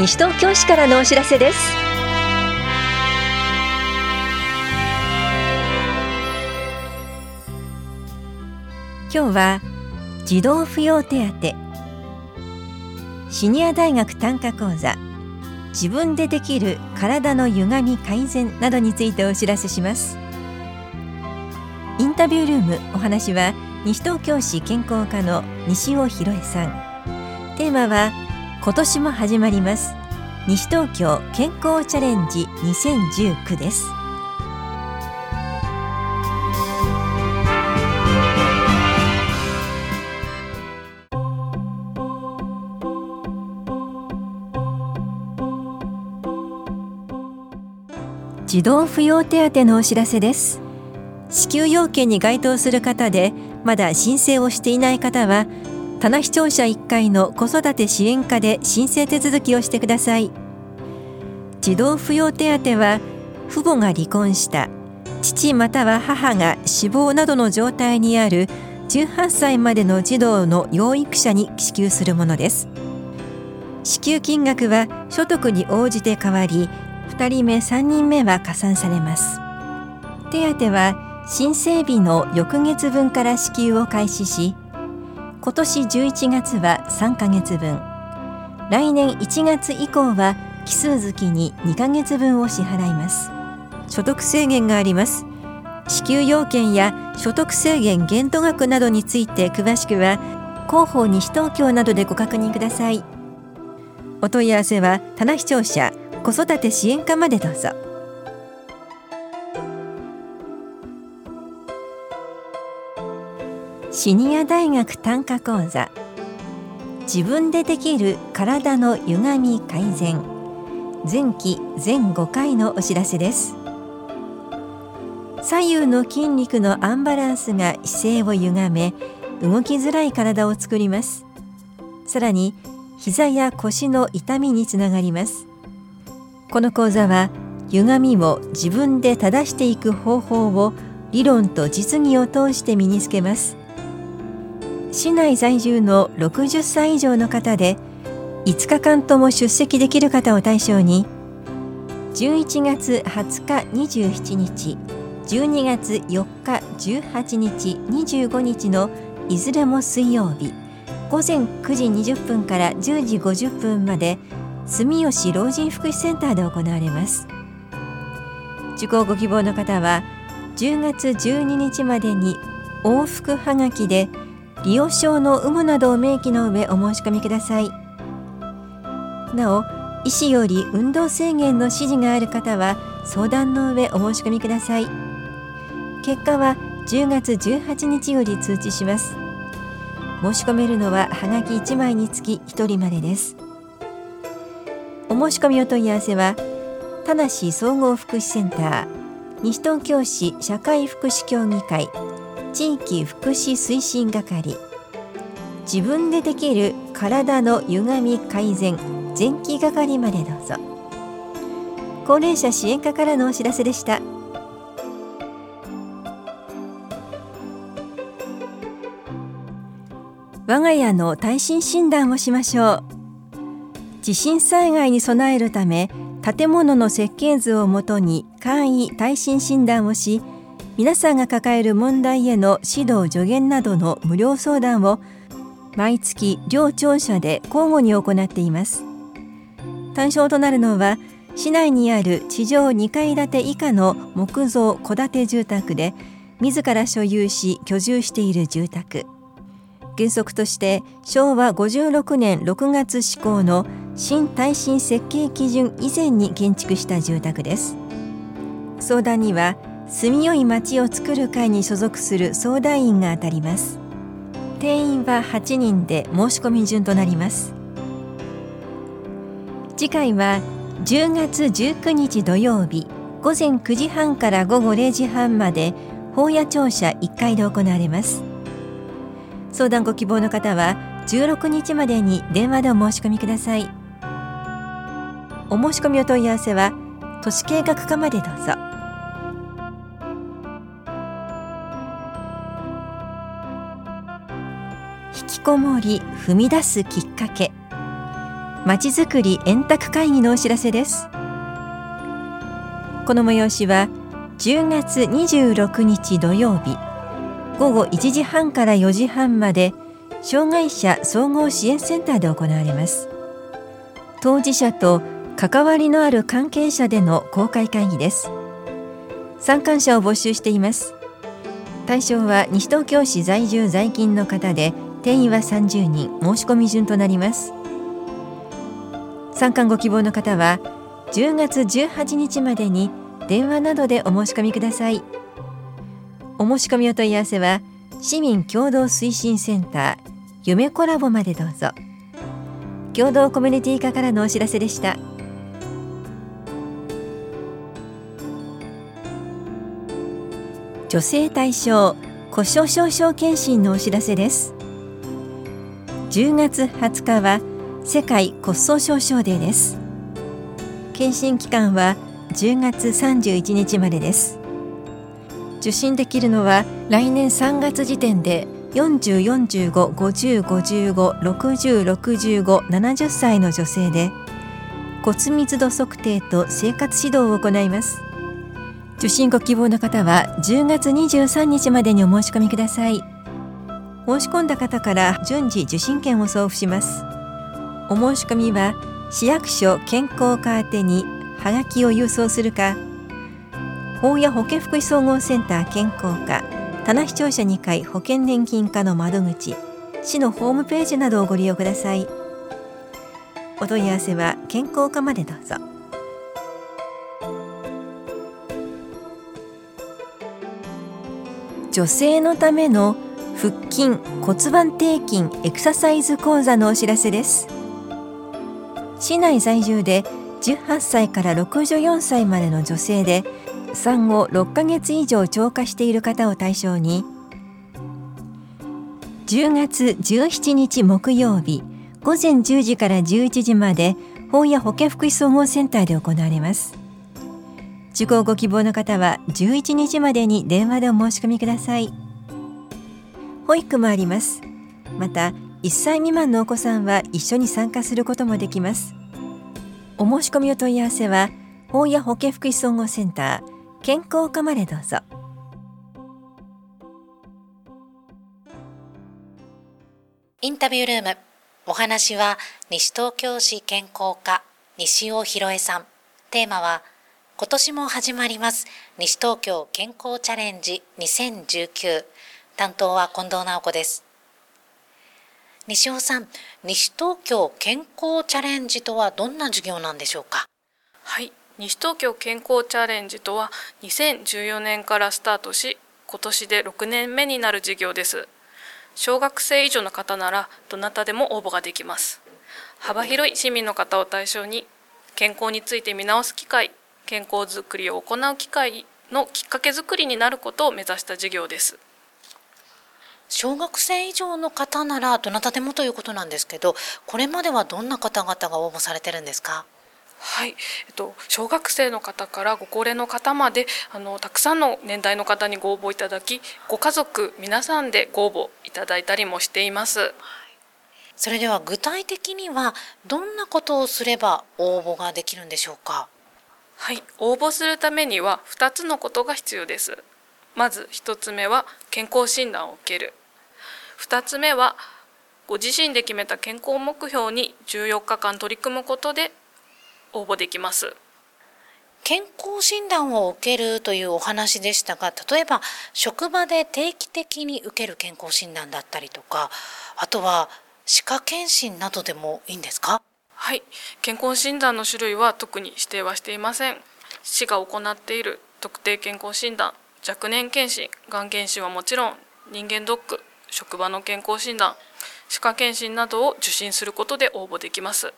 西東京市からのお知らせです。今日は児童扶養手当。シニア大学単価講座。自分でできる体の歪み改善などについてお知らせします。インタビュールームお話は西東京市健康課の西尾博恵さん。テーマは今年も始まります。西東京健康チャレンジ2019です。児童扶養手当のお知らせです。支給要件に該当する方でまだ申請をしていない方は棚視聴者1回の子育て支援課で申請手続きをしてください。児童扶養手当は父母が離婚した父または母が死亡などの状態にある18歳までの児童の養育者に支給するものです。支給金額は所得に応じて変わり2人目3人目は加算されます。手当は申請日の翌月分から支給を開始し今年11月は3ヶ月分。来年1月以降は奇数月に2ヶ月分を支払います。所得制限があります。支給要件や所得制限限度額などについて詳しくは広報西東京などでご確認ください。お問い合わせは棚視聴者子育て支援課までどうぞ。シニア大学単価講座。自分でできる体の歪み改善。前期全5回のお知らせです。左右の筋肉のアンバランスが姿勢を歪め動きづらい体を作ります。さらに膝や腰の痛みにつながります。この講座は歪みを自分で正していく方法を理論と実技を通して身につけます。市内在住の60歳以上の方で5日間とも出席できる方を対象に11月20日27日12月4日18日25日のいずれも水曜日午前9時20分から10時50分まで住吉老人福祉センターで行われます。受講ご希望の方は10月12日までに往復はがきで利用証の有無などを明記の上お申し込みください。なお医師より運動制限の指示がある方は相談の上お申し込みください。結果は10月18日より通知します。申し込めるのははがき1枚につき1人までです。お申し込みお問い合わせは田梨総合福祉センター西東京市社会福祉協議会地域福祉推進係。自分でできる体の歪み改善前期係までどうぞ。高齢者支援課からのお知らせでした。我が家の耐震診断をしましょう。地震災害に備えるため建物の設計図をもとに簡易耐震診断をし皆さんが抱える問題への指導助言などの無料相談を毎月両庁舎で交互に行っています。対象となるのは市内にある地上2階建て以下の木造戸建て住宅で自ら所有し居住している住宅。原則として昭和56年6月施行の新耐震設計基準以前に建築した住宅です。相談には住みよい町を作る会に所属する相談員が当たります。定員は8人で申し込み順となります。次回は10月19日土曜日午前9時半から午後0時半まで法屋庁舎1階で行われます。相談ご希望の方は16日までに電話でお申し込みください。お申し込みお問い合わせは都市計画課までどうぞ。こもり踏み出すきっかけ。まちづくり円卓会議のお知らせです。この催しは10月26日土曜日午後1時半から4時半まで障害者総合支援センターで行われます。当事者と関わりのある関係者での公開会議です。参観者を募集しています。対象は西東京市在住在勤の方で定員は30人。申し込み順となります。参観ご希望の方は10月18日までに電話などでお申し込みください。お申し込みお問い合わせは市民共同推進センター夢コラボまでどうぞ。共同コミュニティ課からのお知らせでした。女性対象故障症症検診のお知らせです。10月20日は世界骨粗鬆症デーです。検診期間は10月31日までです。受診できるのは来年3月時点で40、45、50、55、60、65、70歳の女性で骨密度測定と生活指導を行います。受診ご希望の方は10月23日までにお申し込みください。申し込んだ方から順次受診券を送付します。お申し込みは市役所健康課宛てにはがきを郵送するか法や保健福祉総合センター健康課棚視聴者2階保険年金課の窓口市のホームページなどをご利用ください。お問い合わせは健康課までどうぞ。女性のための腹筋骨盤底筋エクササイズ講座のお知らせです。市内在住で18歳から64歳までの女性で産後6ヶ月以上超過している方を対象に10月17日木曜日午前10時から11時まで本屋保健福祉総合センターで行われます。受講ご希望の方は11日までに電話でお申し込みください。保育もあります。また1歳未満のお子さんは一緒に参加することもできます。お申し込みお問い合わせは本屋保健福祉総合センター健康課までどうぞ。インタビュールームお話は西東京市健康課西尾博恵さん。テーマは今年も始まります西東京健康チャレンジ2019担当は近藤直子です。西尾さん西東京健康チャレンジとはどんな授業なんでしょうか？はい。西東京健康チャレンジとは2014年からスタートし今年で6年目になる事業です。小学生以上の方ならどなたでも応募ができます。幅広い市民の方を対象に健康について見直す機会健康づくりを行う機会のきっかけづくりになることを目指した事業です。小学生以上の方ならどなたでもということなんですけどこれまではどんな方々が応募されてるんですか？はい、えっと、小学生の方からご高齢の方まであのたくさんの年代の方にご応募いただきご家族皆さんでご応募いただいたりもしています。それでは具体的にはどんなことをすれば応募ができるんでしょうか？はい、応募するためには2つのことが必要です。まず1つ目は健康診断を受ける。2つ目はご自身で決めた健康目標に14日間取り組むことで応募できます。健康診断を受けるというお話でしたが例えば職場で定期的に受ける健康診断だったりとかあとは歯科検診などでもいいんですか？はい。健康診断の種類は特に指定はしていません。市が行っている特定健康診断若年検診がん検診はもちろん人間ドック職場の健康診断歯科検診などを受診することで応募できます。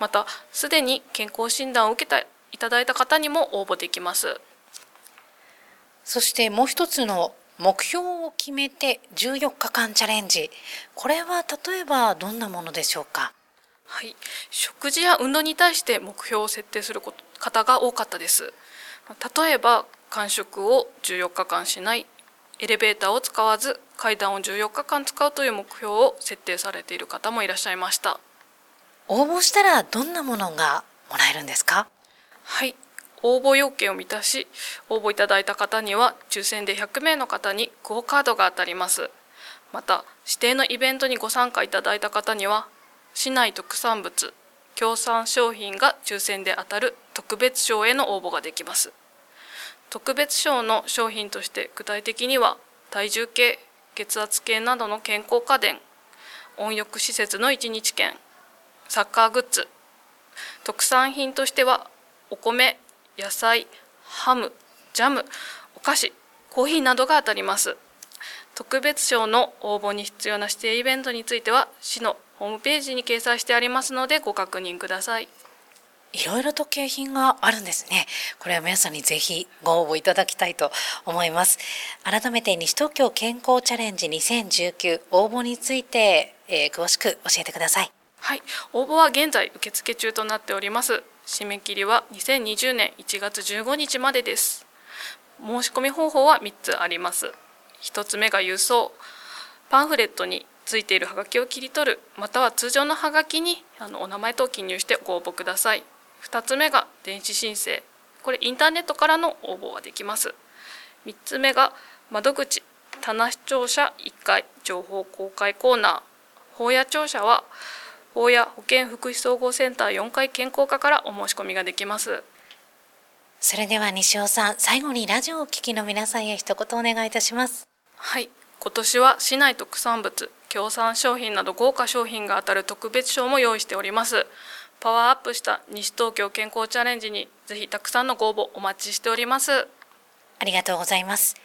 またすでに健康診断を受けたいただいた方にも応募できます。そしてもう一つの目標を決めて14日間チャレンジ。これは例えばどんなものでしょうか？はい、食事や運動に対して目標を設定する方が多かったです。例えば間食を14日間しないエレベーターを使わず階段を14日間使うという目標を設定されている方もいらっしゃいました。応募したらどんなものがもらえるんですか？はい。応募要件を満たし応募いただいた方には抽選で100名の方にクオカードが当たります。また指定のイベントにご参加いただいた方には市内特産物協賛商品が抽選で当たる特別賞への応募ができます特別賞の商品として具体的には体重計血圧計などの健康家電温浴施設の1日券サッカーグッズ特産品としてはお米野菜ハムジャムお菓子コーヒーなどが当たります。特別賞の応募に必要な指定イベントについては市のホームページに掲載してありますのでご確認ください。いろいろと景品があるんですね。これは皆さんにぜひご応募いただきたいと思います。改めて西東京健康チャレンジ2019応募について、えー、詳しく教えてください。はい、応募は現在受付中となっております。締め切りは2020年1月15日までです。申し込み方法は3つあります。1つ目が郵送。パンフレットについているハガキを切り取る、または通常のハガキにあのお名前と記入してご応募ください。2つ目が電子申請。これインターネットからの応募ができます。3つ目が窓口。棚視聴者1階情報公開コーナー。法屋庁舎は法屋保健福祉総合センター4階健康課からお申し込みができます。それでは西尾さん最後にラジオをお聞きの皆さんへ一言お願いいたします。はい。今年は市内特産物協賛商品など豪華商品が当たる特別賞も用意しておりますパワーアップした西東京健康チャレンジにぜひたくさんのご応募お待ちしております。ありがとうございます。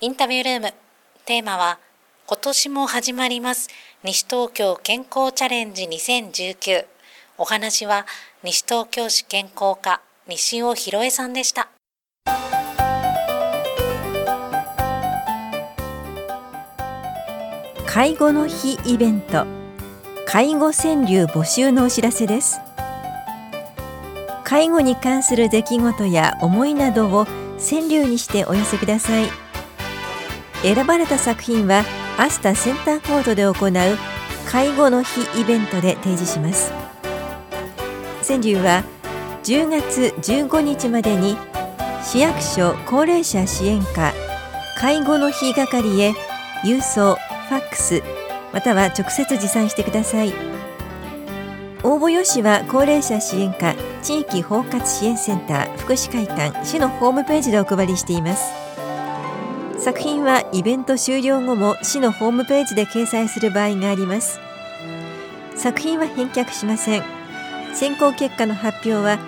インタビュールーム。テーマは今年も始まります西東京健康チャレンジ2019お話は西東京市健康課西尾博恵さんでした。介護の日イベント。介護川柳募集のお知らせです介護に関する出来事や思いなどを川柳にしてお寄せください選ばれた作品はアスタセンターコードで行う介護の日イベントで提示します川柳は10月15日までに市役所高齢者支援課介護の日係へ郵送ファックスまたは直接持参してください。応募用紙は高齢者支援課地域包括支援センター福祉会館市のホームページでお配りしています。作品はイベント終了後も市のホームページで掲載する場合があります。作品は返却しません。選考結果の発表は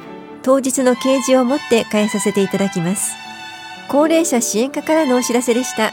当日の掲示をもって返させていただきます。高齢者支援課からのお知らせでした。